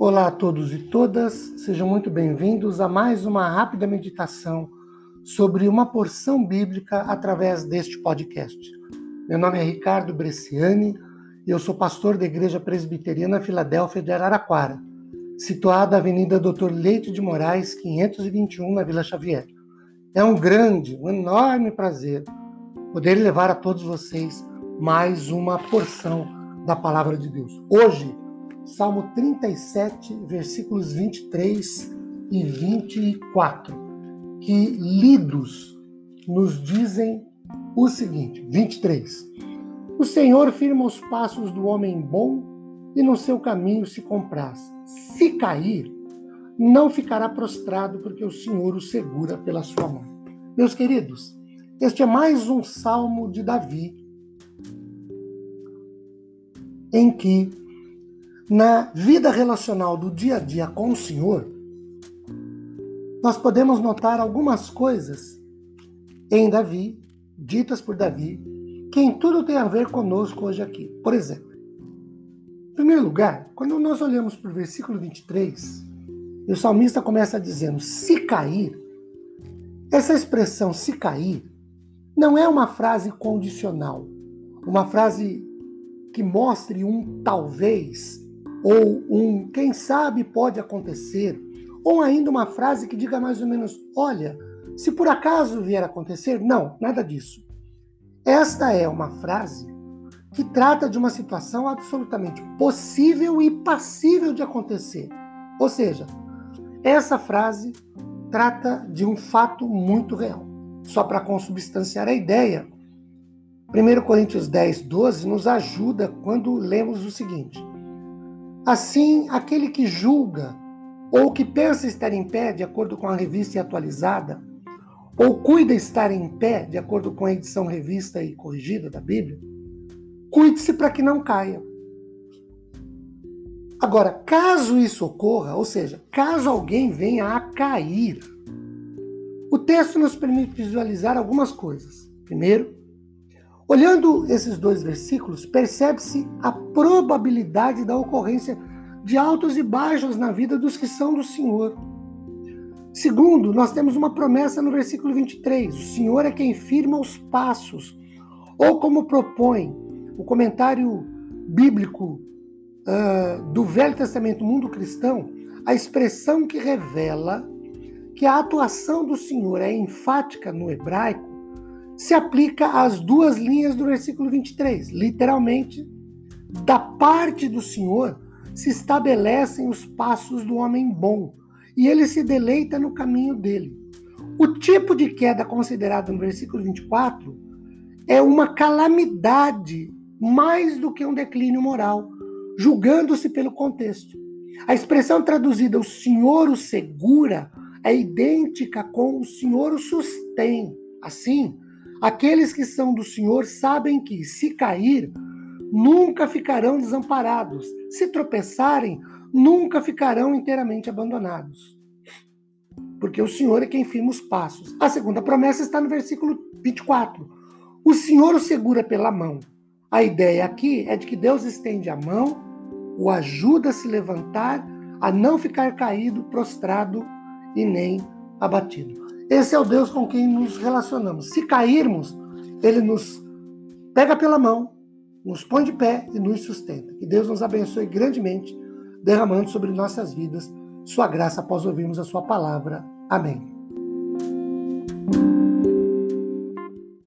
Olá a todos e todas, sejam muito bem-vindos a mais uma rápida meditação sobre uma porção bíblica através deste podcast. Meu nome é Ricardo Bresciani e eu sou pastor da Igreja Presbiteriana Filadélfia de Araraquara, situada na Avenida Doutor Leite de Moraes, 521, na Vila Xavier. É um grande, um enorme prazer poder levar a todos vocês mais uma porção da palavra de Deus. Hoje, Salmo 37, versículos 23 e 24, que lidos nos dizem o seguinte: 23. O Senhor firma os passos do homem bom e no seu caminho se compraz. Se cair, não ficará prostrado, porque o Senhor o segura pela sua mão. Meus queridos, este é mais um salmo de Davi, em que na vida relacional do dia a dia com o Senhor, nós podemos notar algumas coisas em Davi, ditas por Davi, que em tudo tem a ver conosco hoje aqui. Por exemplo, em primeiro lugar, quando nós olhamos para o versículo 23, e o salmista começa dizendo: se cair, essa expressão se cair não é uma frase condicional, uma frase que mostre um talvez ou um quem sabe pode acontecer, ou ainda uma frase que diga mais ou menos: olha, se por acaso vier a acontecer, não, nada disso. Esta é uma frase que trata de uma situação absolutamente possível e passível de acontecer. Ou seja, essa frase trata de um fato muito real. Só para consubstanciar a ideia, 1 Coríntios 10, 12 nos ajuda quando lemos o seguinte: Assim, aquele que julga ou que pensa estar em pé, de acordo com a revista atualizada, ou cuida estar em pé, de acordo com a edição revista e corrigida da Bíblia, cuide-se para que não caia. Agora, caso isso ocorra, ou seja, caso alguém venha a cair, o texto nos permite visualizar algumas coisas. Primeiro, Olhando esses dois versículos, percebe-se a probabilidade da ocorrência de altos e baixos na vida dos que são do Senhor. Segundo, nós temos uma promessa no versículo 23: o Senhor é quem firma os passos, ou como propõe o comentário bíblico uh, do Velho Testamento Mundo Cristão, a expressão que revela que a atuação do Senhor é enfática no hebraico se aplica às duas linhas do versículo 23. Literalmente, da parte do Senhor se estabelecem os passos do homem bom, e ele se deleita no caminho dele. O tipo de queda considerado no versículo 24 é uma calamidade mais do que um declínio moral, julgando-se pelo contexto. A expressão traduzida o Senhor o segura é idêntica com o Senhor o sustém. Assim, Aqueles que são do Senhor sabem que, se cair, nunca ficarão desamparados. Se tropeçarem, nunca ficarão inteiramente abandonados. Porque o Senhor é quem firma os passos. A segunda promessa está no versículo 24. O Senhor o segura pela mão. A ideia aqui é de que Deus estende a mão, o ajuda a se levantar, a não ficar caído, prostrado e nem abatido. Esse é o Deus com quem nos relacionamos. Se cairmos, ele nos pega pela mão, nos põe de pé e nos sustenta. Que Deus nos abençoe grandemente, derramando sobre nossas vidas sua graça após ouvirmos a sua palavra. Amém.